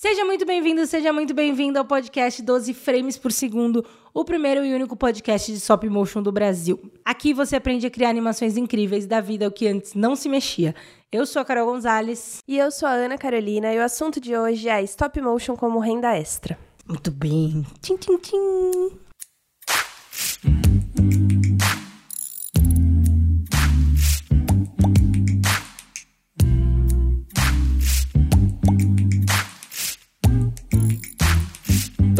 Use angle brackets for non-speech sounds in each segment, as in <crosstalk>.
Seja muito bem-vindo, seja muito bem-vindo ao podcast 12 Frames por Segundo, o primeiro e único podcast de stop motion do Brasil. Aqui você aprende a criar animações incríveis da vida o que antes não se mexia. Eu sou a Carol Gonzalez. E eu sou a Ana Carolina, e o assunto de hoje é stop motion como renda extra. Muito bem. Tchim, tchim, tchim.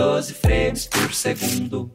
Doze frames por segundo.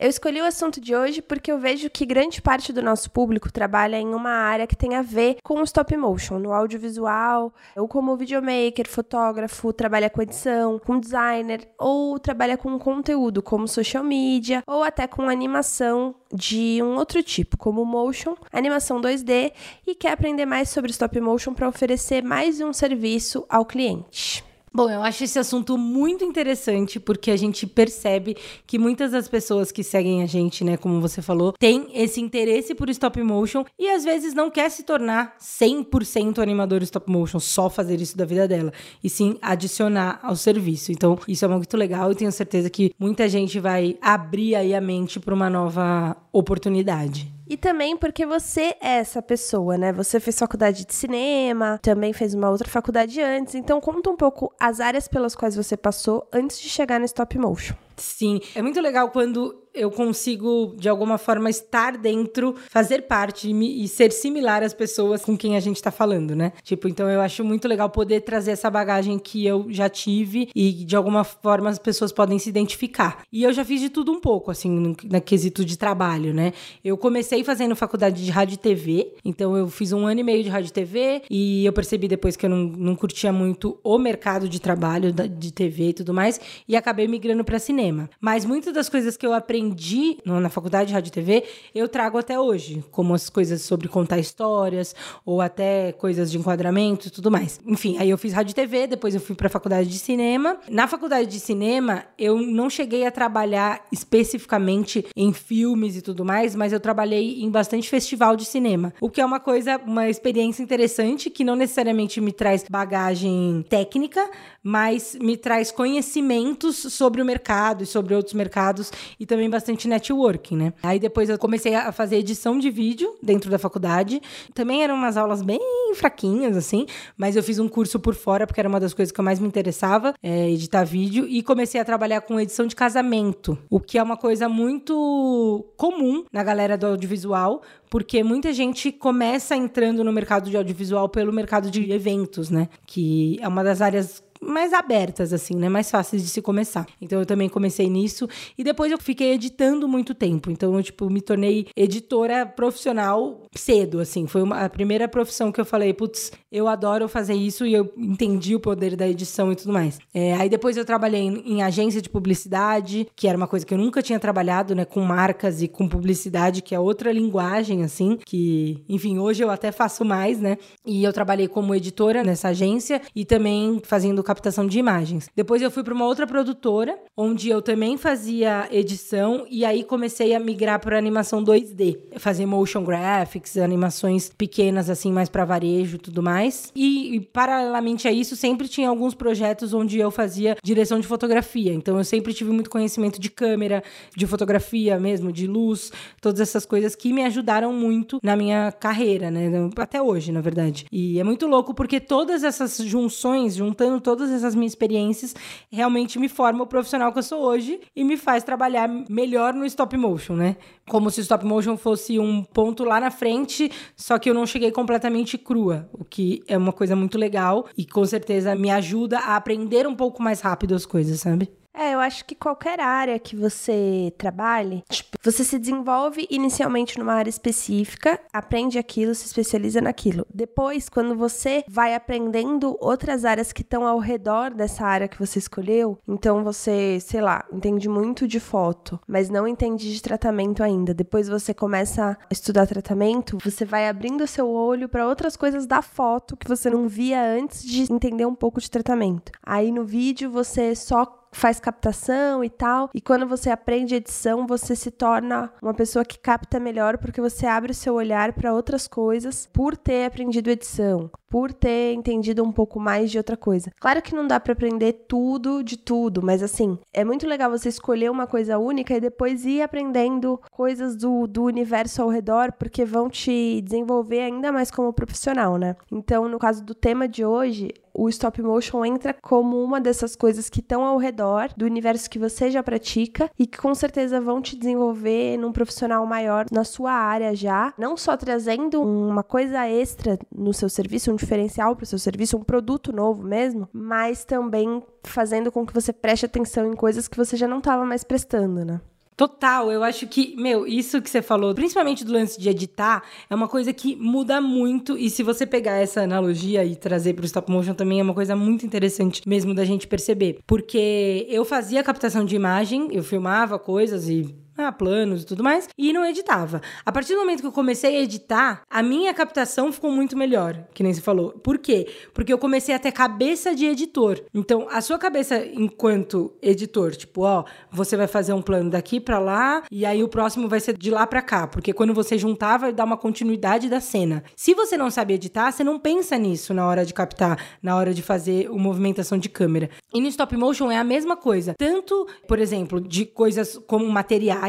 Eu escolhi o assunto de hoje porque eu vejo que grande parte do nosso público trabalha em uma área que tem a ver com o stop motion, no audiovisual, ou como videomaker, fotógrafo, trabalha com edição, com designer, ou trabalha com conteúdo como social media, ou até com animação de um outro tipo, como motion, animação 2D, e quer aprender mais sobre stop motion para oferecer mais um serviço ao cliente. Bom, eu acho esse assunto muito interessante porque a gente percebe que muitas das pessoas que seguem a gente, né, como você falou, têm esse interesse por stop motion e às vezes não quer se tornar 100% animador stop motion, só fazer isso da vida dela, e sim adicionar ao serviço. Então, isso é muito legal e tenho certeza que muita gente vai abrir aí a mente para uma nova oportunidade. E também porque você é essa pessoa, né? Você fez faculdade de cinema, também fez uma outra faculdade antes. Então, conta um pouco as áreas pelas quais você passou antes de chegar no stop motion. Sim, é muito legal quando eu consigo, de alguma forma, estar dentro, fazer parte e, ser similar às pessoas com quem a gente tá falando, né? Tipo, então eu acho muito legal poder trazer essa bagagem que eu já tive e de alguma forma as pessoas podem se identificar. E eu já fiz de tudo um pouco, assim, no, na quesito de trabalho, né? Eu comecei fazendo faculdade de rádio e TV, então eu fiz um ano e meio de rádio e TV e eu percebi depois que eu não, não curtia muito o mercado de trabalho de TV e tudo mais e acabei migrando para cinema. Mas muitas das coisas que eu aprendi aprendi na faculdade de rádio e TV, eu trago até hoje, como as coisas sobre contar histórias, ou até coisas de enquadramento e tudo mais. Enfim, aí eu fiz rádio e TV, depois eu fui para a faculdade de cinema. Na faculdade de cinema, eu não cheguei a trabalhar especificamente em filmes e tudo mais, mas eu trabalhei em bastante festival de cinema, o que é uma coisa, uma experiência interessante que não necessariamente me traz bagagem técnica, mas me traz conhecimentos sobre o mercado e sobre outros mercados e também bastante networking, né? Aí depois eu comecei a fazer edição de vídeo dentro da faculdade. Também eram umas aulas bem fraquinhas, assim, mas eu fiz um curso por fora, porque era uma das coisas que eu mais me interessava, é, editar vídeo, e comecei a trabalhar com edição de casamento, o que é uma coisa muito comum na galera do audiovisual, porque muita gente começa entrando no mercado de audiovisual pelo mercado de eventos, né? Que é uma das áreas mais abertas, assim, né? Mais fáceis de se começar. Então eu também comecei nisso. E depois eu fiquei editando muito tempo. Então eu, tipo, me tornei editora profissional cedo, assim. Foi uma, a primeira profissão que eu falei, putz, eu adoro fazer isso e eu entendi o poder da edição e tudo mais. É, aí depois eu trabalhei em, em, agência de publicidade, que era uma coisa que eu nunca tinha trabalhado, né? Com marcas e com publicidade, que é outra linguagem, assim, que, enfim, hoje eu até faço mais, né? E eu trabalhei como editora nessa agência e também fazendo captação de imagens. Depois eu fui para uma outra produtora, onde eu também fazia edição e aí comecei a migrar para animação 2D, fazer motion graphics, animações pequenas assim, mais para varejo, tudo mais. E, e paralelamente a isso, sempre tinha alguns projetos onde eu fazia direção de fotografia. Então eu sempre tive muito conhecimento de câmera, de fotografia mesmo, de luz, todas essas coisas que me ajudaram muito na minha carreira, né? Até hoje, na verdade. E é muito louco porque todas essas junções, juntando todas todas essas minhas experiências realmente me forma o profissional que eu sou hoje e me faz trabalhar melhor no stop motion, né? Como se o stop motion fosse um ponto lá na frente, só que eu não cheguei completamente crua, o que é uma coisa muito legal e com certeza me ajuda a aprender um pouco mais rápido as coisas, sabe? Eu acho que qualquer área que você trabalhe, tipo, você se desenvolve inicialmente numa área específica, aprende aquilo, se especializa naquilo. Depois, quando você vai aprendendo outras áreas que estão ao redor dessa área que você escolheu, então você, sei lá, entende muito de foto, mas não entende de tratamento ainda. Depois você começa a estudar tratamento, você vai abrindo seu olho para outras coisas da foto que você não via antes de entender um pouco de tratamento. Aí no vídeo você só faz captação e tal. E quando você aprende edição, você se torna uma pessoa que capta melhor porque você abre o seu olhar para outras coisas por ter aprendido edição, por ter entendido um pouco mais de outra coisa. Claro que não dá para aprender tudo de tudo, mas assim, é muito legal você escolher uma coisa única e depois ir aprendendo coisas do, do universo ao redor, porque vão te desenvolver ainda mais como profissional, né? Então, no caso do tema de hoje, o stop motion entra como uma dessas coisas que estão ao redor do universo que você já pratica e que com certeza vão te desenvolver num profissional maior na sua área já, não só trazendo uma coisa extra no seu serviço, um diferencial para o seu serviço, um produto novo mesmo, mas também fazendo com que você preste atenção em coisas que você já não estava mais prestando, né? Total, eu acho que, meu, isso que você falou, principalmente do lance de editar, é uma coisa que muda muito. E se você pegar essa analogia e trazer para o stop motion também, é uma coisa muito interessante mesmo da gente perceber. Porque eu fazia captação de imagem, eu filmava coisas e ah, planos e tudo mais, e não editava. A partir do momento que eu comecei a editar, a minha captação ficou muito melhor, que nem você falou. Por quê? Porque eu comecei a ter cabeça de editor. Então, a sua cabeça enquanto editor, tipo, ó, você vai fazer um plano daqui para lá e aí o próximo vai ser de lá para cá, porque quando você juntar vai dar uma continuidade da cena. Se você não sabe editar, você não pensa nisso na hora de captar, na hora de fazer uma movimentação de câmera. E no stop motion é a mesma coisa. Tanto, por exemplo, de coisas como materiais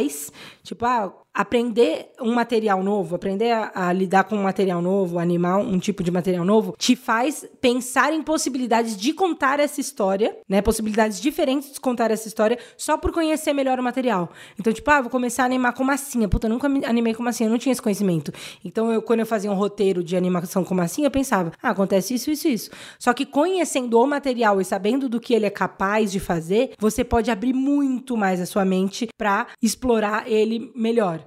tipo, ah, aprender um material novo, aprender a, a, lidar com um material novo, animar um tipo de material novo, te faz pensar em possibilidades de contar essa história, né? Possibilidades diferentes de contar essa história só por conhecer melhor o material. Então, tipo, ah, vou começar a animar com massinha. Puta, eu nunca animei com massinha, eu não tinha esse conhecimento. Então, eu, quando eu fazia um roteiro de animação com massinha, eu pensava, ah, acontece isso, isso, isso. Só que conhecendo o material e sabendo do que ele é capaz de fazer, você pode abrir muito mais a sua mente para explorar ele melhor.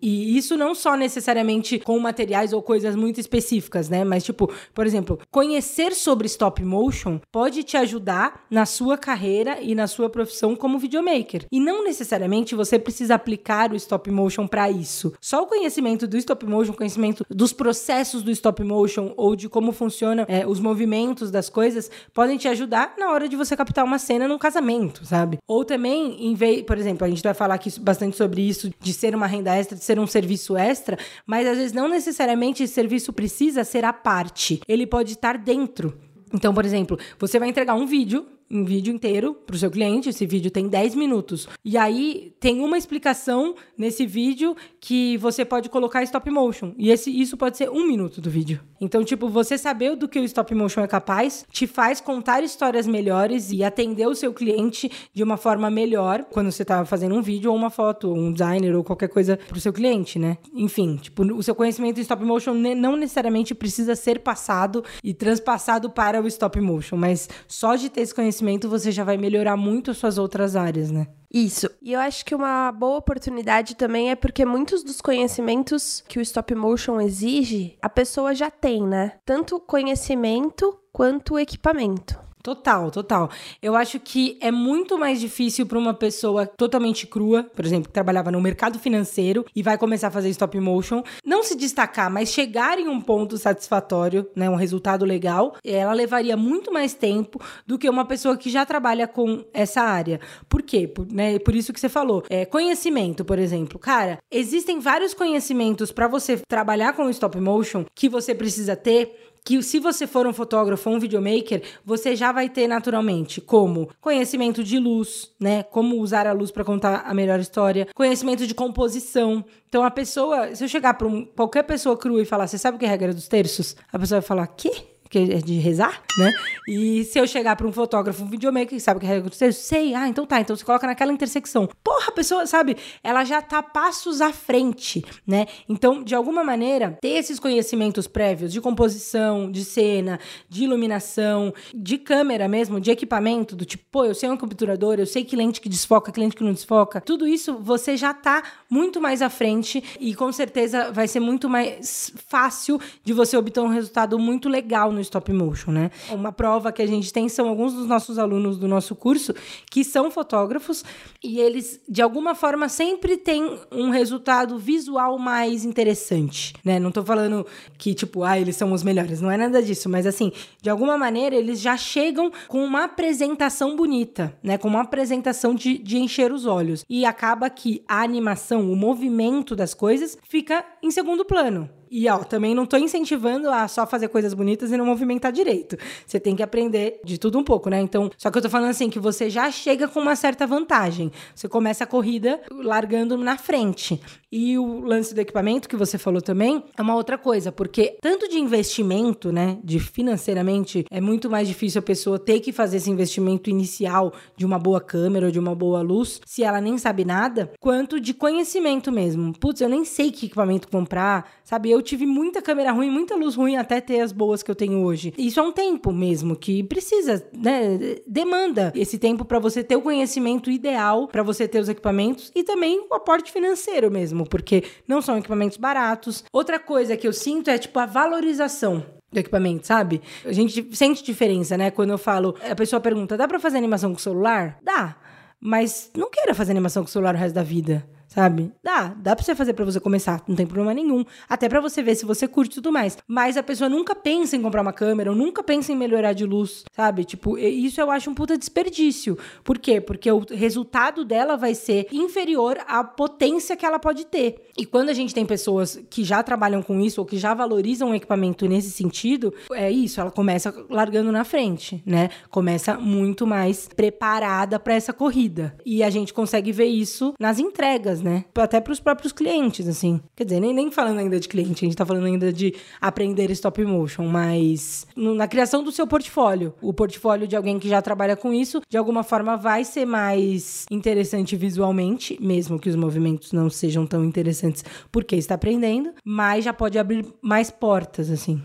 E isso não só necessariamente com materiais ou coisas muito específicas, né? Mas, tipo, por exemplo, conhecer sobre stop motion pode te ajudar na sua carreira e na sua profissão como videomaker. E não necessariamente você precisa aplicar o stop motion para isso. Só o conhecimento do stop motion, conhecimento dos processos do stop motion ou de como funcionam é, os movimentos das coisas, podem te ajudar na hora de você captar uma cena num casamento, sabe? Ou também, em vez, por exemplo, a gente vai falar aqui bastante sobre isso de ser uma renda extra, de ser ser um serviço extra, mas às vezes não necessariamente esse serviço precisa ser à parte. Ele pode estar dentro. Então, por exemplo, você vai entregar um vídeo um vídeo inteiro para o seu cliente. Esse vídeo tem 10 minutos. E aí tem uma explicação nesse vídeo que você pode colocar stop motion. E esse, isso pode ser um minuto do vídeo. Então, tipo, você saber do que o stop motion é capaz te faz contar histórias melhores e atender o seu cliente de uma forma melhor quando você está fazendo um vídeo ou uma foto, ou um designer ou qualquer coisa para o seu cliente, né? Enfim, tipo, o seu conhecimento em stop motion não necessariamente precisa ser passado e transpassado para o stop motion, mas só de ter esse conhecimento conhecimento, você já vai melhorar muito as suas outras áreas, né? Isso. E eu acho que uma boa oportunidade também é porque muitos dos conhecimentos que o stop motion exige, a pessoa já tem, né? Tanto conhecimento quanto equipamento. Total, total. Eu acho que é muito mais difícil para uma pessoa totalmente crua, por exemplo, que trabalhava no mercado financeiro e vai começar a fazer stop motion, não se destacar, mas chegar em um ponto satisfatório, né, um resultado legal, ela levaria muito mais tempo do que uma pessoa que já trabalha com essa área. Por quê? Por, né, por isso que você falou. É, conhecimento, por exemplo. Cara, existem vários conhecimentos para você trabalhar com stop motion que você precisa ter que se você for um fotógrafo ou um videomaker, você já vai ter naturalmente como conhecimento de luz, né? Como usar a luz para contar a melhor história, conhecimento de composição. Então a pessoa, se eu chegar para um, qualquer pessoa crua e falar, você sabe o que é a regra dos terços? A pessoa vai falar, que? Que é de rezar, né? E se eu chegar para um fotógrafo, um videomaker, que sabe o que é regra sei, ah, então tá, então você coloca naquela intersecção. Porra, a pessoa, sabe, ela já tá passos à frente, né? Então, de alguma maneira, ter esses conhecimentos prévios de composição, de cena, de iluminação, de câmera mesmo, de equipamento, do tipo, pô, eu sei um capturador, eu sei que lente que desfoca, que lente que não desfoca, tudo isso você já tá muito mais à frente e com certeza vai ser muito mais fácil de você obter um resultado muito legal no stop motion, né? Uma prova que a gente tem são alguns dos nossos alunos do nosso curso que são fotógrafos e eles, de alguma forma, sempre têm um resultado visual mais interessante, né? Não tô falando que, tipo, ah, eles são os melhores, não é nada disso, mas assim, de alguma maneira, eles já chegam com uma apresentação bonita, né? Com uma apresentação de, de encher os olhos. E acaba que a animação, o movimento das coisas fica em segundo plano. E, ó, também não tô incentivando a só fazer coisas bonitas e não movimentar direito. Você tem que aprender de tudo um pouco, né? Então, só que eu tô falando assim, que você já chega com uma certa vantagem. Você começa a corrida largando na frente. E o lance do equipamento que você falou também é uma outra coisa, porque tanto de investimento, né, de financeiramente, é muito mais difícil a pessoa ter que fazer esse investimento inicial de uma boa câmera ou de uma boa luz, se ela nem sabe nada, quanto de conhecimento mesmo. Putz, eu nem sei que equipamento comprar, sabe? Eu tive muita câmera ruim, muita luz ruim até ter as boas que eu tenho hoje. Isso é um tempo mesmo que precisa, né? Demanda esse tempo para você ter o conhecimento ideal, para você ter os equipamentos e também o aporte financeiro mesmo, porque não são equipamentos baratos. Outra coisa que eu sinto é tipo a valorização do equipamento, sabe? A gente sente diferença, né? Quando eu falo, a pessoa pergunta: "Dá para fazer animação com celular?" Dá. Mas não queira fazer animação com celular o resto da vida sabe? Dá, dá pra você fazer para você começar, não tem problema nenhum. Até para você ver se você curte e tudo mais. Mas a pessoa nunca pensa em comprar uma câmera, ou nunca pensa em melhorar de luz, sabe? Tipo, isso eu acho um puta desperdício. Por quê? Porque o resultado dela vai ser inferior à potência que ela pode ter. E quando a gente tem pessoas que já trabalham com isso, ou que já valorizam o equipamento nesse sentido, é isso, ela começa largando na frente, né? Começa muito mais preparada para essa corrida. E a gente consegue ver isso nas entregas, né? Até para os próprios clientes, assim. Quer dizer, nem, nem falando ainda de cliente, a gente tá falando ainda de aprender stop motion, mas na criação do seu portfólio. O portfólio de alguém que já trabalha com isso, de alguma forma vai ser mais interessante visualmente, mesmo que os movimentos não sejam tão interessantes porque está aprendendo, mas já pode abrir mais portas, assim.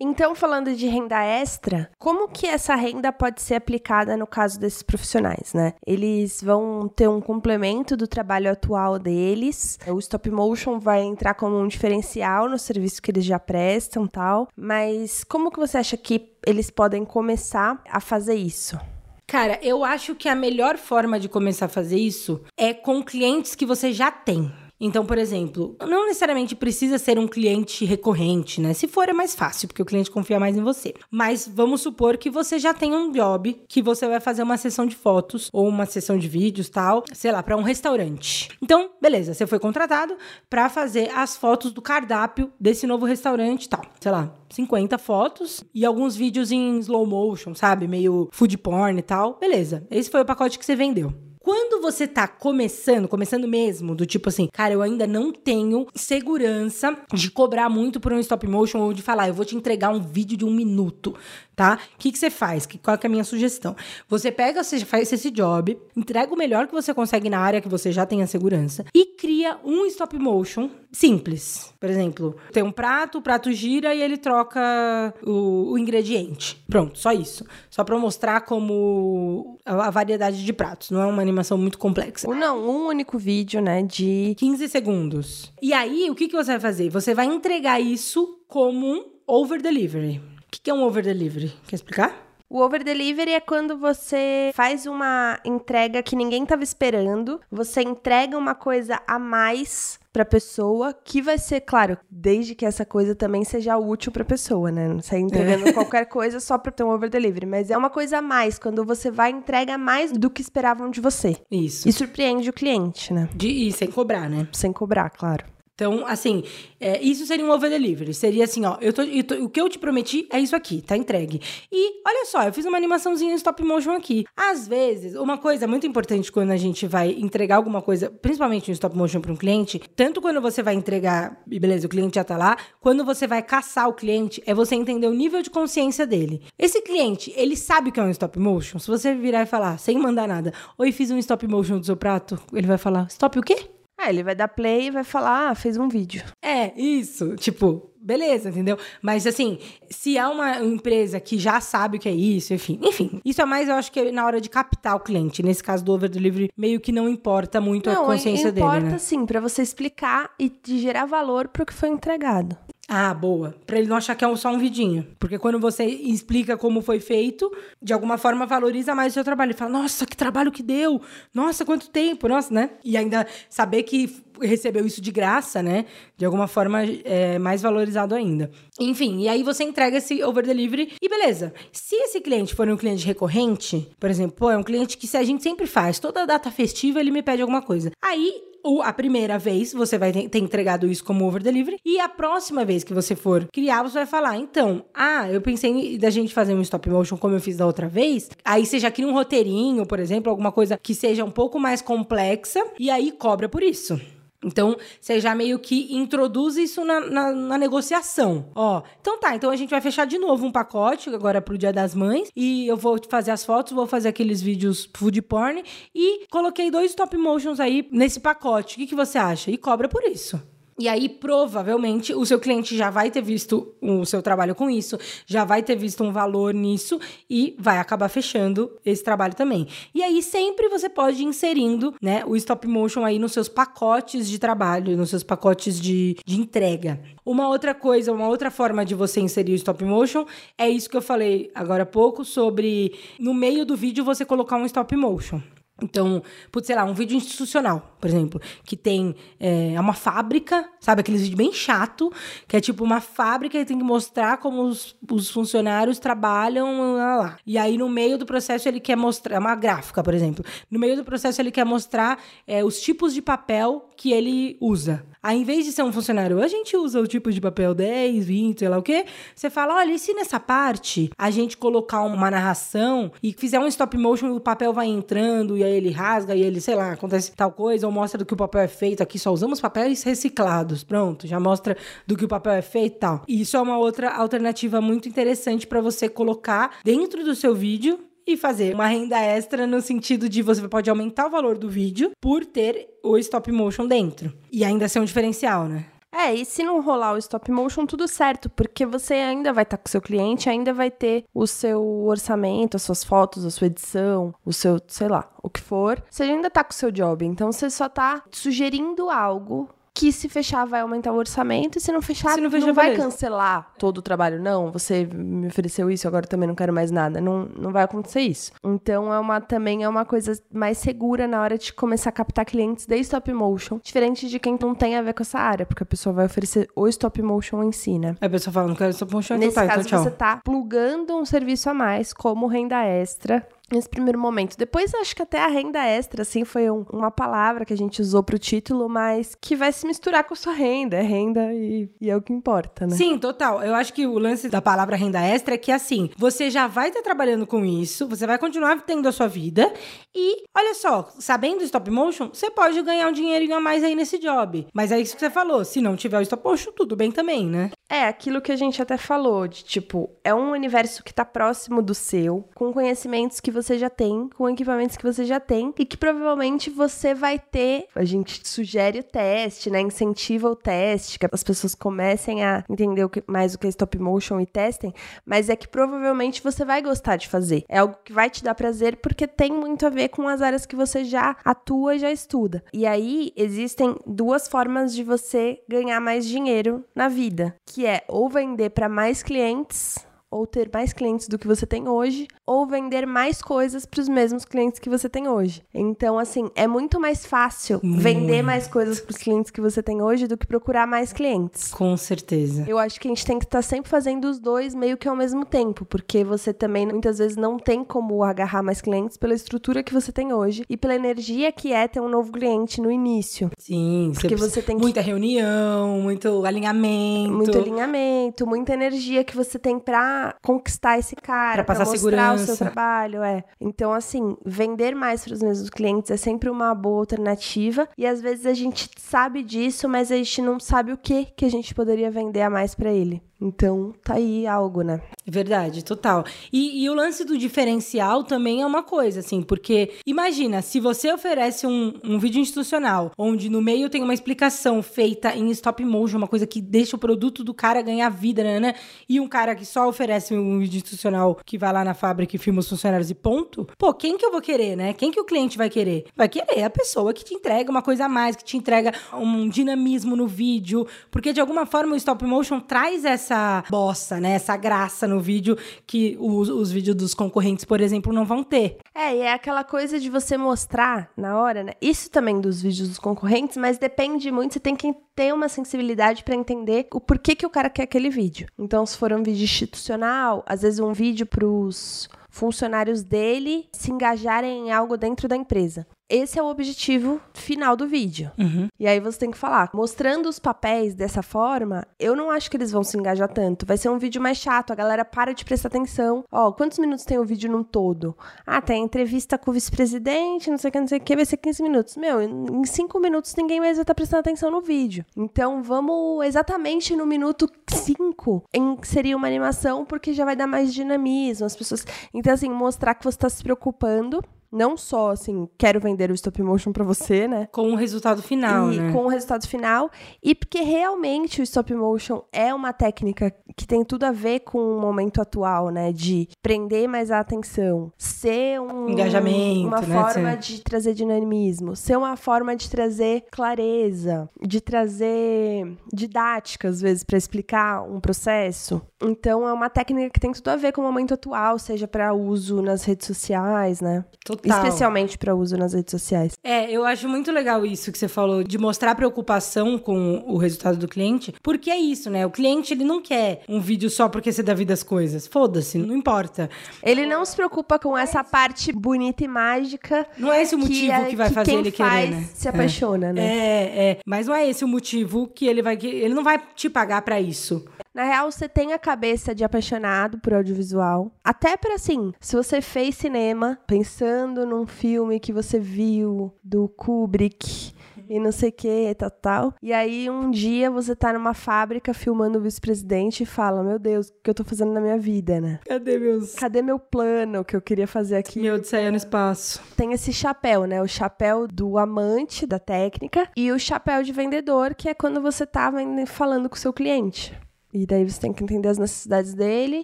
Então, falando de renda extra, como que essa renda pode ser aplicada no caso desses profissionais, né? Eles vão ter um complemento do trabalho atual deles. O stop motion vai entrar como um diferencial no serviço que eles já prestam, tal. Mas como que você acha que eles podem começar a fazer isso? Cara, eu acho que a melhor forma de começar a fazer isso é com clientes que você já tem. Então, por exemplo, não necessariamente precisa ser um cliente recorrente, né? Se for, é mais fácil, porque o cliente confia mais em você. Mas vamos supor que você já tem um job que você vai fazer uma sessão de fotos ou uma sessão de vídeos, tal, sei lá, para um restaurante. Então, beleza, você foi contratado para fazer as fotos do cardápio desse novo restaurante, tal, sei lá, 50 fotos e alguns vídeos em slow motion, sabe? Meio food porn e tal. Beleza. Esse foi o pacote que você vendeu. Quando você tá começando, começando mesmo, do tipo assim, cara, eu ainda não tenho segurança de cobrar muito por um stop motion ou de falar, eu vou te entregar um vídeo de um minuto, tá? O que, que você faz? Qual é a minha sugestão? Você pega, você faz esse job, entrega o melhor que você consegue na área que você já tem a segurança e cria um stop motion simples. Por exemplo, tem um prato, o prato gira e ele troca o, o ingrediente. Pronto, só isso. Só para mostrar como a, a variedade de pratos. Não é uma animação muito complexa. Ou não, um único vídeo, né, de 15 segundos. E aí, o que, que você vai fazer? Você vai entregar isso como um over delivery. O que, é um over delivery? Quer explicar? O over delivery é quando você faz uma entrega que ninguém estava esperando, você entrega uma coisa a mais para pessoa, que vai ser, claro, desde que essa coisa também seja útil para pessoa, né? Não sai entregando é. <laughs> qualquer coisa só para ter um over delivery, mas é uma coisa a mais quando você vai entrega mais do que esperavam de você. Isso. E surpreende o cliente, né? De, e sem cobrar, né? Sem cobrar, claro. Então, assim, é, isso seria um over delivery. Seria assim, ó, eu tô, eu tô, o que eu te prometi é isso aqui, tá entregue. E olha só, eu fiz uma animaçãozinha em stop motion aqui. Às vezes, uma coisa muito importante quando a gente vai entregar alguma coisa, principalmente um stop motion para um cliente, tanto quando você vai entregar, e beleza, o cliente já tá lá, quando você vai caçar o cliente, é você entender o nível de consciência dele. Esse cliente, ele sabe que é um stop motion? Se você virar e falar, sem mandar nada, oi, fiz um stop motion do seu prato, ele vai falar, stop o quê? Ah, ele vai dar play e vai falar, ah, fez um vídeo. É, isso. Tipo, beleza, entendeu? Mas assim, se há uma empresa que já sabe o que é isso, enfim, enfim, isso é mais, eu acho que é na hora de captar o cliente. Nesse caso do over delivery, meio que não importa muito não, a consciência importa, dele. Importa né? sim, para você explicar e gerar valor pro que foi entregado. Ah, boa. Pra ele não achar que é só um vidinho. Porque quando você explica como foi feito, de alguma forma valoriza mais o seu trabalho. Ele fala, nossa, que trabalho que deu! Nossa, quanto tempo! Nossa, né? E ainda saber que recebeu isso de graça, né? De alguma forma é mais valorizado ainda. Enfim, e aí você entrega esse over delivery e beleza. Se esse cliente for um cliente recorrente, por exemplo, pô, é um cliente que se a gente sempre faz, toda data festiva ele me pede alguma coisa. Aí a primeira vez você vai ter entregado isso como over delivery e a próxima vez que você for criar, você vai falar, então, ah, eu pensei da gente fazer um stop motion como eu fiz da outra vez. Aí você já cria um roteirinho, por exemplo, alguma coisa que seja um pouco mais complexa e aí cobra por isso. Então, você já meio que introduz isso na, na, na, negociação. Ó, então tá, então a gente vai fechar de novo um pacote agora pro Dia das Mães. E eu vou fazer as fotos, vou fazer aqueles vídeos food porn. E coloquei dois stop motions aí nesse pacote. O que, que você acha? E cobra por isso. E aí, provavelmente, o seu cliente já vai ter visto o seu trabalho com isso, já vai ter visto um valor nisso e vai acabar fechando esse trabalho também. E aí, sempre você pode ir inserindo né, o stop motion aí nos seus pacotes de trabalho, nos seus pacotes de, de entrega. Uma outra coisa, uma outra forma de você inserir o stop motion é isso que eu falei agora há pouco sobre no meio do vídeo você colocar um stop motion. Então, putz, sei lá, um vídeo institucional, por exemplo, que tem é, uma fábrica, sabe? Aqueles vídeos bem chato, que é tipo uma fábrica e tem que mostrar como os, os funcionários trabalham lá, lá. E aí, no meio do processo, ele quer mostrar, uma gráfica, por exemplo. No meio do processo, ele quer mostrar é, os tipos de papel que ele usa. Aí, em vez de ser um funcionário, a gente usa o tipo de papel 10, 20, sei lá o quê. Você fala, olha, e se nessa parte a gente colocar uma narração e fizer um stop motion o papel vai entrando e aí ele rasga e ele, sei lá, acontece tal coisa, ou mostra do que o papel é feito. Aqui só usamos papéis reciclados. Pronto, já mostra do que o papel é feito e tal. E isso é uma outra alternativa muito interessante para você colocar dentro do seu vídeo e fazer uma renda extra no sentido de você pode aumentar o valor do vídeo por ter o stop motion dentro. E ainda ser um diferencial, né? É, e se não rolar o stop motion, tudo certo, porque você ainda vai estar tá com o seu cliente, ainda vai ter o seu orçamento, as suas fotos, a sua edição, o seu, sei lá, o que for. Você ainda tá com o seu job, então você só tá sugerindo algo que se fechar vai aumentar o orçamento e se não fechar, se não, fechar, não vai beleza. cancelar todo o trabalho. Não, você me ofereceu isso, agora também não quero mais nada. Não, não vai acontecer isso. Então, é uma, também é uma coisa mais segura na hora de começar a captar clientes de stop motion, diferente de quem não tem a ver com essa área, porque a pessoa vai oferecer o stop motion em si, né? A pessoa fala, não quero stop motion, então Nesse então tá, caso, então você tá plugando um serviço a mais como renda extra nesse primeiro momento. Depois, acho que até a renda extra, assim, foi um, uma palavra que a gente usou pro título, mas que vai se misturar com a sua renda. É renda e, e é o que importa, né? Sim, total. Eu acho que o lance da palavra renda extra é que, assim, você já vai estar trabalhando com isso, você vai continuar tendo a sua vida e, olha só, sabendo stop motion, você pode ganhar um dinheirinho a mais aí nesse job. Mas é isso que você falou, se não tiver o stop motion, tudo bem também, né? É, aquilo que a gente até falou, de tipo, é um universo que tá próximo do seu, com conhecimentos que você já tem, com equipamentos que você já tem, e que provavelmente você vai ter. A gente sugere o teste, né? Incentiva o teste, que as pessoas comecem a entender mais o que é stop motion e testem, mas é que provavelmente você vai gostar de fazer. É algo que vai te dar prazer porque tem muito a ver com as áreas que você já atua e já estuda. E aí existem duas formas de você ganhar mais dinheiro na vida, que é ou vender para mais clientes ou ter mais clientes do que você tem hoje, ou vender mais coisas para os mesmos clientes que você tem hoje. Então, assim, é muito mais fácil vender mais coisas para os clientes que você tem hoje do que procurar mais clientes. Com certeza. Eu acho que a gente tem que estar tá sempre fazendo os dois meio que ao mesmo tempo, porque você também muitas vezes não tem como agarrar mais clientes pela estrutura que você tem hoje e pela energia que é ter um novo cliente no início. Sim, porque você, você tem muita que... reunião, muito alinhamento, muito alinhamento, muita energia que você tem para conquistar esse cara, pra, pra mostrar segurança. o seu trabalho, é. Então, assim, vender mais para os mesmos clientes é sempre uma boa alternativa e às vezes a gente sabe disso, mas a gente não sabe o que que a gente poderia vender a mais para ele. Então, tá aí algo, né? Verdade, total. E, e, o lance do diferencial também é uma coisa, assim, porque imagina, se você oferece um, um vídeo institucional, onde no meio tem uma explicação feita em stop motion, uma coisa que deixa o produto do cara ganhar vida, né? né e um cara que só oferece um vídeo institucional que vai lá na fábrica e filma os funcionários e ponto, pô, quem que eu vou querer, né? Quem que o cliente vai querer? Vai querer a pessoa que te entrega uma coisa a mais, que te entrega um dinamismo no vídeo, porque de alguma forma o stop motion traz essa bossa, né? Essa graça no no vídeo que os, os vídeos dos concorrentes, por exemplo, não vão ter. É, e é aquela coisa de você mostrar na hora, né? Isso também dos vídeos dos concorrentes, mas depende muito, você tem que ter uma sensibilidade para entender o porquê que o cara quer aquele vídeo. Então, se for um vídeo institucional, às vezes um vídeo para os funcionários dele se engajarem em algo dentro da empresa. Esse é o objetivo final do vídeo. Uhum. E aí você tem que falar, mostrando os papéis dessa forma, eu não acho que eles vão se engajar tanto. Vai ser um vídeo mais chato, a galera para de prestar atenção. Ó, quantos minutos tem o vídeo num todo? Ah, tem entrevista com o vice-presidente, não sei o que, não sei o que, vai ser 15 minutos. Meu, em 5 minutos ninguém mais vai estar prestando atenção no vídeo. Então vamos exatamente no minuto 5 inserir uma animação, porque já vai dar mais dinamismo. As pessoas. Então, assim, mostrar que você está se preocupando não só assim, quero vender o stop motion para você, né? Com o resultado final, e, né? Com o resultado final e porque realmente o stop motion é uma técnica que tem tudo a ver com o momento atual, né, de prender mais a atenção, ser um engajamento, uma né? forma de trazer dinamismo, ser uma forma de trazer clareza, de trazer didática às vezes para explicar um processo. Então é uma técnica que tem tudo a ver com o momento atual, seja para uso nas redes sociais, né? Total. Especialmente para uso nas redes sociais. É, eu acho muito legal isso que você falou, de mostrar preocupação com o resultado do cliente, porque é isso, né? O cliente, ele não quer um vídeo só porque você dá vida às coisas. Foda-se, não importa. Ele não se preocupa com essa parte bonita e mágica. Não é esse o motivo que, é, que vai que fazer quem ele faz querer, né? se apaixona, é. né? É, é. Mas não é esse o motivo que ele vai... Ele não vai te pagar para isso. Na real, você tem a cabeça de apaixonado por audiovisual. Até para assim, se você fez cinema pensando num filme que você viu do Kubrick e não sei o que, tal, tal. E aí um dia você tá numa fábrica filmando o vice-presidente e fala: Meu Deus, o que eu tô fazendo na minha vida, né? Cadê meus. Cadê meu plano que eu queria fazer aqui? Meu Odisseia no espaço. Tem esse chapéu, né? O chapéu do amante da técnica e o chapéu de vendedor, que é quando você tá falando com o seu cliente. E daí você tem que entender as necessidades dele,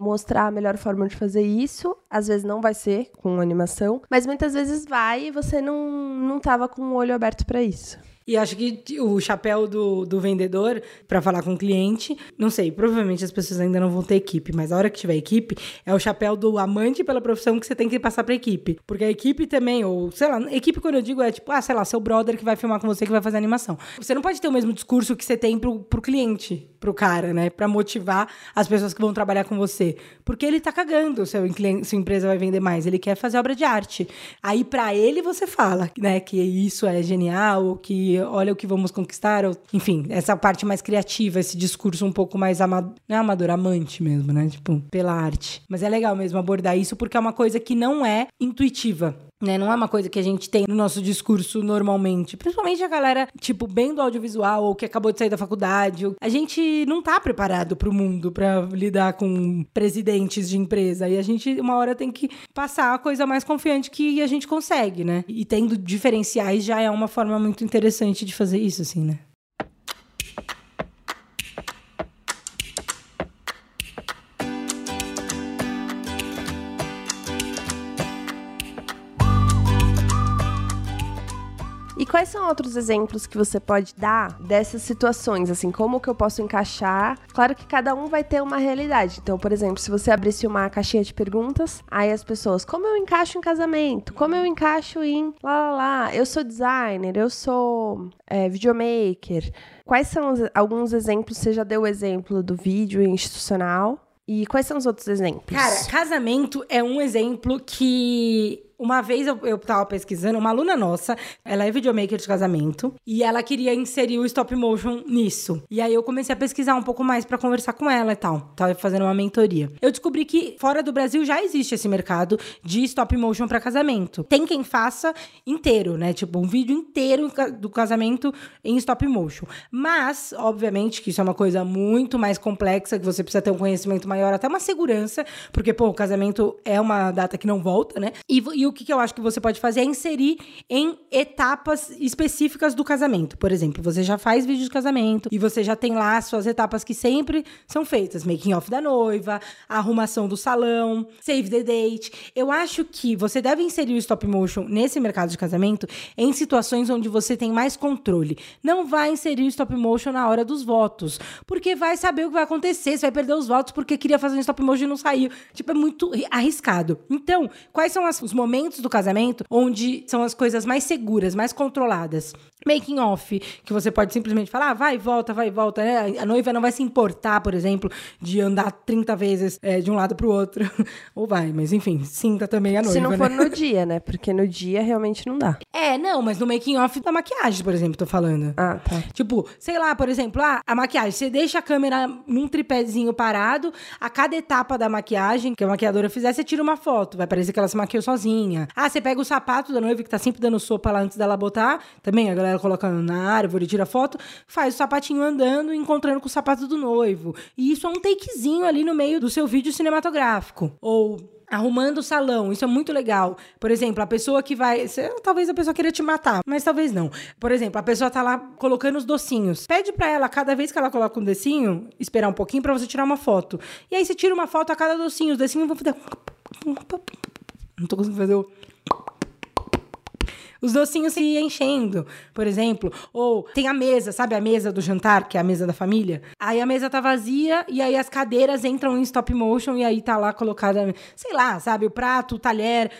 mostrar a melhor forma de fazer isso. Às vezes não vai ser com animação, mas muitas vezes vai e você não, não tava com o olho aberto para isso. E acho que o chapéu do, do vendedor para falar com o cliente, não sei, provavelmente as pessoas ainda não vão ter equipe, mas a hora que tiver equipe, é o chapéu do amante pela profissão que você tem que passar pra equipe. Porque a equipe também, ou sei lá, equipe quando eu digo é tipo, ah, sei lá, seu brother que vai filmar com você, que vai fazer animação. Você não pode ter o mesmo discurso que você tem pro, pro cliente, pro cara, né? Pra motivar as pessoas que vão trabalhar com você. Porque ele tá cagando se sua empresa vai vender mais. Ele quer fazer obra de arte. Aí para ele você fala, né, que isso é genial, que olha o que vamos conquistar, ou, enfim, essa parte mais criativa, esse discurso um pouco mais amador, não é amador, amante mesmo, né? Tipo, pela arte. Mas é legal mesmo abordar isso porque é uma coisa que não é intuitiva. Né, não é uma coisa que a gente tem no nosso discurso normalmente. Principalmente a galera, tipo, bem do audiovisual ou que acabou de sair da faculdade. A gente não tá preparado pro mundo para lidar com presidentes de empresa. E a gente, uma hora, tem que passar a coisa mais confiante que a gente consegue, né? E tendo diferenciais já é uma forma muito interessante de fazer isso, assim, né? Quais são outros exemplos que você pode dar dessas situações? Assim, como que eu posso encaixar? Claro que cada um vai ter uma realidade. Então, por exemplo, se você abrisse uma caixinha de perguntas, aí as pessoas, como eu encaixo em casamento? Como eu encaixo em lá lá lá? Eu sou designer, eu sou é, videomaker. Quais são os, alguns exemplos? Você já deu o exemplo do vídeo institucional. E quais são os outros exemplos? Cara, casamento é um exemplo que uma vez eu, eu tava pesquisando, uma aluna nossa, ela é videomaker de casamento, e ela queria inserir o stop motion nisso. E aí eu comecei a pesquisar um pouco mais para conversar com ela e tal. Tava fazendo uma mentoria. Eu descobri que fora do Brasil já existe esse mercado de stop motion para casamento. Tem quem faça inteiro, né? Tipo, um vídeo inteiro do casamento em stop motion. Mas, obviamente, que isso é uma coisa muito mais complexa, que você precisa ter um conhecimento maior, até uma segurança, porque, pô, o casamento é uma data que não volta, né? E, e o que, que eu acho que você pode fazer é inserir em etapas específicas do casamento. Por exemplo, você já faz vídeo de casamento e você já tem lá as suas etapas que sempre são feitas: making off da noiva, arrumação do salão, save the date. Eu acho que você deve inserir o stop motion nesse mercado de casamento em situações onde você tem mais controle. Não vai inserir o stop motion na hora dos votos, porque vai saber o que vai acontecer, você vai perder os votos porque queria fazer um stop motion e não saiu. Tipo, é muito arriscado. Então, quais são as, os momentos do casamento onde são as coisas mais seguras, mais controladas? Making off, que você pode simplesmente falar, ah, vai e volta, vai e volta, né? A noiva não vai se importar, por exemplo, de andar 30 vezes é, de um lado pro outro. <laughs> Ou vai, mas enfim, sinta também a noiva. Se não for né? no <laughs> dia, né? Porque no dia realmente não dá. É, não, mas no making off da maquiagem, por exemplo, tô falando. Ah, tá. Tipo, sei lá, por exemplo, ah, a maquiagem, você deixa a câmera num tripézinho parado, a cada etapa da maquiagem que a maquiadora fizer, você tira uma foto. Vai parecer que ela se maquiou sozinha. Ah, você pega o sapato da noiva que tá sempre dando sopa lá antes dela botar. Também a galera coloca na árvore, tira foto, faz o sapatinho andando, encontrando com o sapato do noivo. E isso é um takezinho ali no meio do seu vídeo cinematográfico. Ou arrumando o salão, isso é muito legal. Por exemplo, a pessoa que vai. Talvez a pessoa queira te matar, mas talvez não. Por exemplo, a pessoa tá lá colocando os docinhos. Pede para ela, cada vez que ela coloca um docinho, esperar um pouquinho para você tirar uma foto. E aí você tira uma foto a cada docinho. Os docinhos vão fazer. Não tô conseguindo fazer o os docinhos se enchendo, por exemplo. Ou tem a mesa, sabe a mesa do jantar, que é a mesa da família? Aí a mesa tá vazia e aí as cadeiras entram em stop motion e aí tá lá colocada, sei lá, sabe, o prato, o talher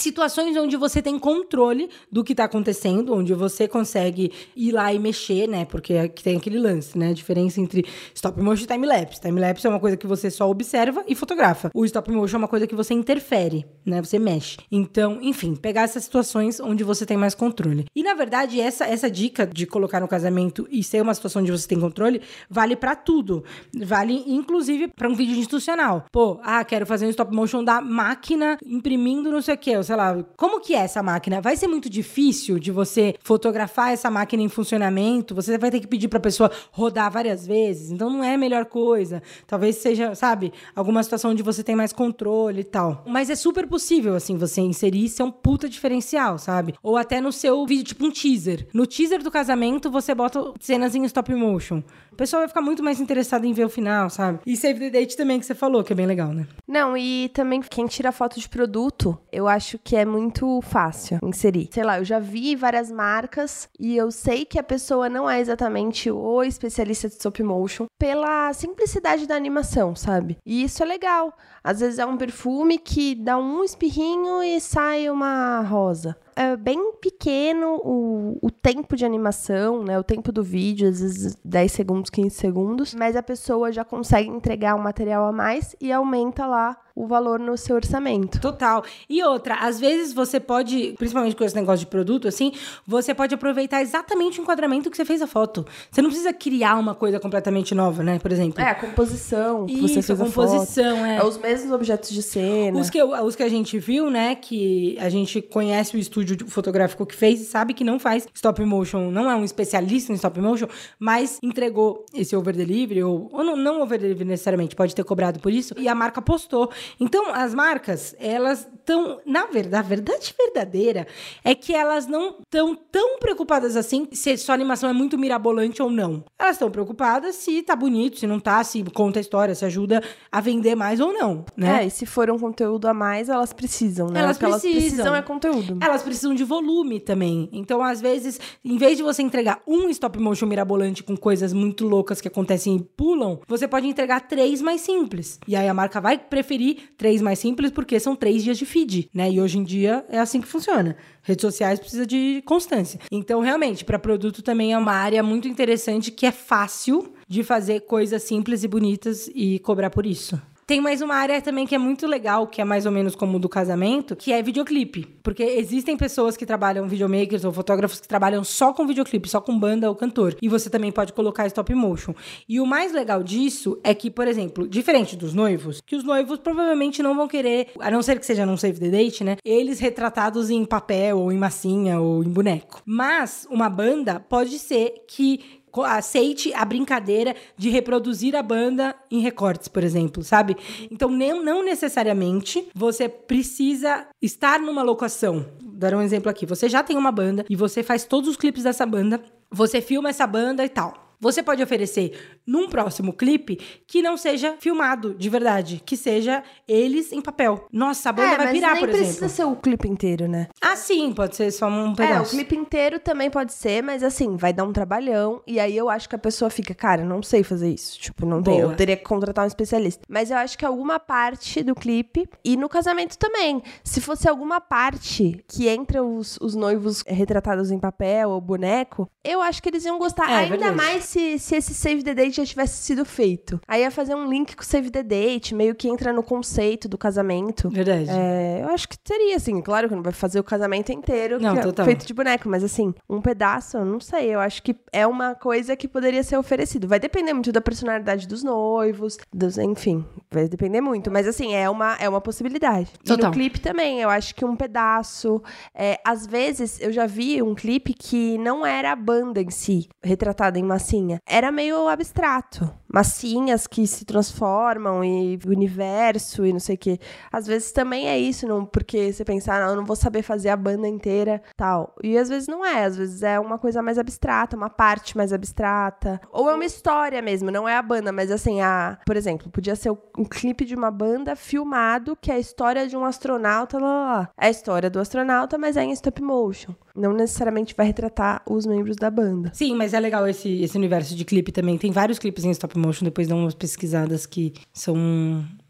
situações onde você tem controle do que está acontecendo, onde você consegue ir lá e mexer, né? Porque aqui tem aquele lance, né? A diferença entre stop motion e time lapse. Time lapse é uma coisa que você só observa e fotografa. O stop motion é uma coisa que você interfere, né? Você mexe. Então, enfim, pegar essas situações onde você tem mais controle. E na verdade, essa essa dica de colocar no casamento e ser uma situação onde você tem controle vale para tudo. Vale inclusive para um vídeo institucional. Pô, ah, quero fazer um stop motion da máquina imprimindo não sei o quê sei lá, como que é essa máquina? Vai ser muito difícil de você fotografar essa máquina em funcionamento? Você vai ter que pedir para a pessoa rodar várias vezes, então não é a melhor coisa. Talvez seja, sabe, alguma situação onde você tem mais controle e tal. Mas é super possível, assim, você inserir isso é um puta diferencial, sabe? Ou até no seu vídeo, tipo um teaser. No teaser do casamento, você bota cenas em stop motion. Pessoal vai ficar muito mais interessado em ver o final, sabe? E save the date também, que você falou, que é bem legal, né? Não, e também quem tira foto de produto, eu acho que é muito fácil inserir. Sei lá, eu já vi várias marcas e eu sei que a pessoa não é exatamente o especialista de stop motion pela simplicidade da animação, sabe? E isso é legal. Às vezes é um perfume que dá um espirrinho e sai uma rosa é bem pequeno o, o tempo de animação, né? O tempo do vídeo, às vezes 10 segundos, 15 segundos, mas a pessoa já consegue entregar um material a mais e aumenta lá o valor no seu orçamento. Total. E outra, às vezes você pode, principalmente com esse negócio de produto, assim, você pode aproveitar exatamente o enquadramento que você fez a foto. Você não precisa criar uma coisa completamente nova, né? Por exemplo. É, a composição. Isso, você fez a composição, foto. é. é. Os mesmos objetos de cena. Os que, os que a gente viu, né? Que a gente conhece o estúdio fotográfico que fez e sabe que não faz stop motion, não é um especialista em stop motion, mas entregou esse over delivery, ou, ou não, não over delivery necessariamente, pode ter cobrado por isso, e a marca postou. Então, as marcas, elas estão, na verdade, a verdade verdadeira é que elas não estão tão preocupadas assim se sua animação é muito mirabolante ou não. Elas estão preocupadas se tá bonito, se não tá, se conta a história, se ajuda a vender mais ou não, né? É, e se for um conteúdo a mais, elas precisam, né? Elas precisam. elas precisam é conteúdo. Elas precisam de volume também. Então, às vezes, em vez de você entregar um stop motion mirabolante com coisas muito loucas que acontecem e pulam, você pode entregar três mais simples. E aí a marca vai preferir três mais simples porque são três dias de feed, né? E hoje em dia é assim que funciona. Redes sociais precisa de constância. Então, realmente, para produto também é uma área muito interessante que é fácil de fazer coisas simples e bonitas e cobrar por isso. Tem mais uma área também que é muito legal, que é mais ou menos como do casamento, que é videoclipe. Porque existem pessoas que trabalham, videomakers ou fotógrafos que trabalham só com videoclipe, só com banda ou cantor. E você também pode colocar stop motion. E o mais legal disso é que, por exemplo, diferente dos noivos, que os noivos provavelmente não vão querer, a não ser que seja num save the date, né? Eles retratados em papel ou em massinha ou em boneco. Mas uma banda pode ser que aceite a brincadeira de reproduzir a banda em recortes, por exemplo, sabe? Então, nem, não necessariamente você precisa estar numa locação. Vou dar um exemplo aqui. Você já tem uma banda e você faz todos os clipes dessa banda, você filma essa banda e tal. Você pode oferecer num próximo clipe que não seja filmado de verdade, que seja eles em papel. Nossa, a banda é, vai mas pirar, nem por precisa exemplo. ser o clipe inteiro, né? Ah, sim, pode ser só um É, o pedaço. clipe inteiro também pode ser, mas assim, vai dar um trabalhão. E aí eu acho que a pessoa fica, cara, não sei fazer isso. Tipo, não tem. Eu teria que contratar um especialista. Mas eu acho que alguma parte do clipe, e no casamento também, se fosse alguma parte que entra os, os noivos retratados em papel ou boneco, eu acho que eles iam gostar. É, Ainda verdade. mais se, se esse Save the Date já tivesse sido feito. Aí ia fazer um link com o Save the Date, meio que entra no conceito do casamento. Verdade. É, eu acho que seria, assim, claro que não vai fazer o casamento inteiro Não, que é feito de boneco, mas assim, um pedaço, eu não sei, eu acho que é uma coisa que poderia ser oferecido. Vai depender muito da personalidade dos noivos, dos, enfim, vai depender muito, mas assim, é uma, é uma possibilidade. E Total. no clipe também, eu acho que um pedaço, é, às vezes eu já vi um clipe que não era a banda em si, retratada em massinha, era meio abstrato. Massinhas que se transformam e o universo e não sei o que. Às vezes também é isso, não, porque você pensa, ah, não, eu não vou saber fazer a banda inteira, tal. E às vezes não é, às vezes é uma coisa mais abstrata, uma parte mais abstrata. Ou é uma história mesmo, não é a banda, mas assim, a, por exemplo, podia ser um clipe de uma banda filmado que é a história de um astronauta, lá, lá, lá. É a história do astronauta, mas é em stop motion. Não necessariamente vai retratar os membros da banda. Sim, mas é legal esse, esse universo de clipe também. Tem vários clipes em stop motion, depois dá umas pesquisadas que são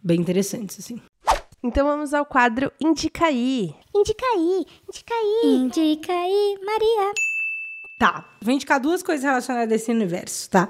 bem interessantes, assim. Então vamos ao quadro Indica aí. Indica aí, indica aí. Indica aí, Maria. Tá, vou indicar duas coisas relacionadas a esse universo, tá?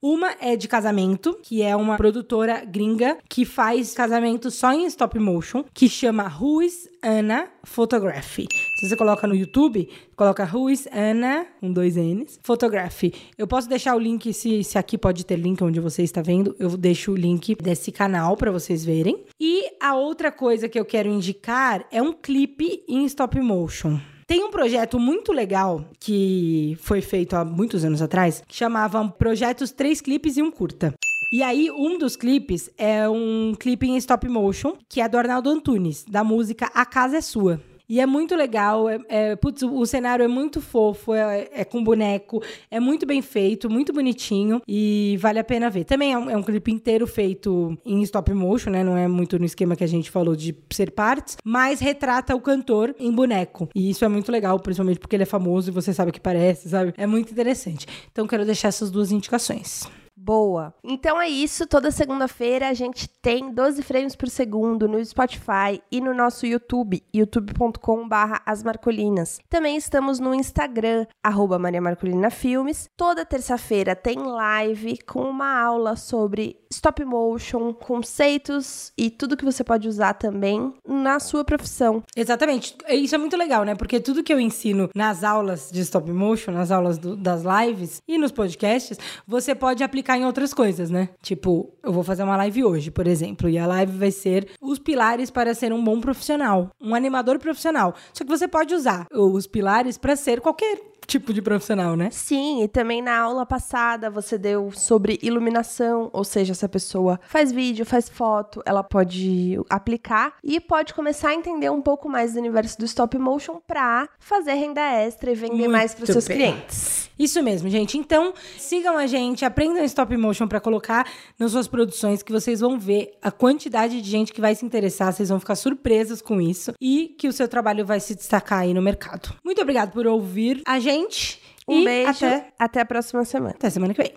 Uma é de casamento, que é uma produtora gringa que faz casamento só em stop motion, que chama Ruiz Anna Photography. Se você coloca no YouTube, coloca Ruiz Anna, um dois N's, Photography. Eu posso deixar o link, se, se aqui pode ter link onde você está vendo, eu deixo o link desse canal para vocês verem. E a outra coisa que eu quero indicar é um clipe em stop motion. Tem um projeto muito legal que foi feito há muitos anos atrás, que chamava Projetos Três Clipes e um Curta. E aí, um dos clipes é um clipe em stop motion, que é do Arnaldo Antunes, da música A Casa é Sua. E é muito legal, é, é- putz, o, cenário é muito fofo, é, é com boneco, é muito bem feito, muito bonitinho e vale a pena ver. Também é um, é um clipe inteiro feito em stop motion, né? Não é muito no esquema que a gente falou de ser partes, mas retrata o cantor em boneco. E isso é muito legal, principalmente porque ele é famoso e você sabe o que parece, sabe? É muito interessante. Então quero deixar essas duas indicações. Boa. Então é isso. Toda segunda-feira a gente tem 12 frames por segundo no Spotify e no nosso YouTube, youtube.com/barra As Marcolinas. Também estamos no Instagram, arroba Maria Marcolina Filmes. Toda terça-feira tem live com uma aula sobre stop motion, conceitos e tudo que você pode usar também na sua profissão. Exatamente. Isso é muito legal, né? Porque tudo que eu ensino nas aulas de stop motion, nas aulas do- das lives e nos podcasts, você pode aplicar em outras coisas, né? Tipo, eu vou fazer uma live hoje, por exemplo, e a live vai ser os pilares para ser um bom profissional, um animador profissional. Só que você pode usar os pilares para ser qualquer tipo de profissional, né? Sim, e também na aula passada você deu sobre iluminação, ou seja, se a pessoa faz vídeo, faz foto, ela pode aplicar e pode começar a entender um pouco mais do universo do stop motion para fazer renda extra e vender Muito mais para seus bem. clientes. Isso mesmo, gente. Então, sigam a gente, aprendam stop motion para colocar nas suas produções que vocês vão ver a quantidade de gente que vai se interessar, vocês vão ficar surpresas com isso e que o seu trabalho vai se destacar aí no mercado. Muito obrigado por ouvir a gente Um e beijo, até até a próxima semana. até semana que vem.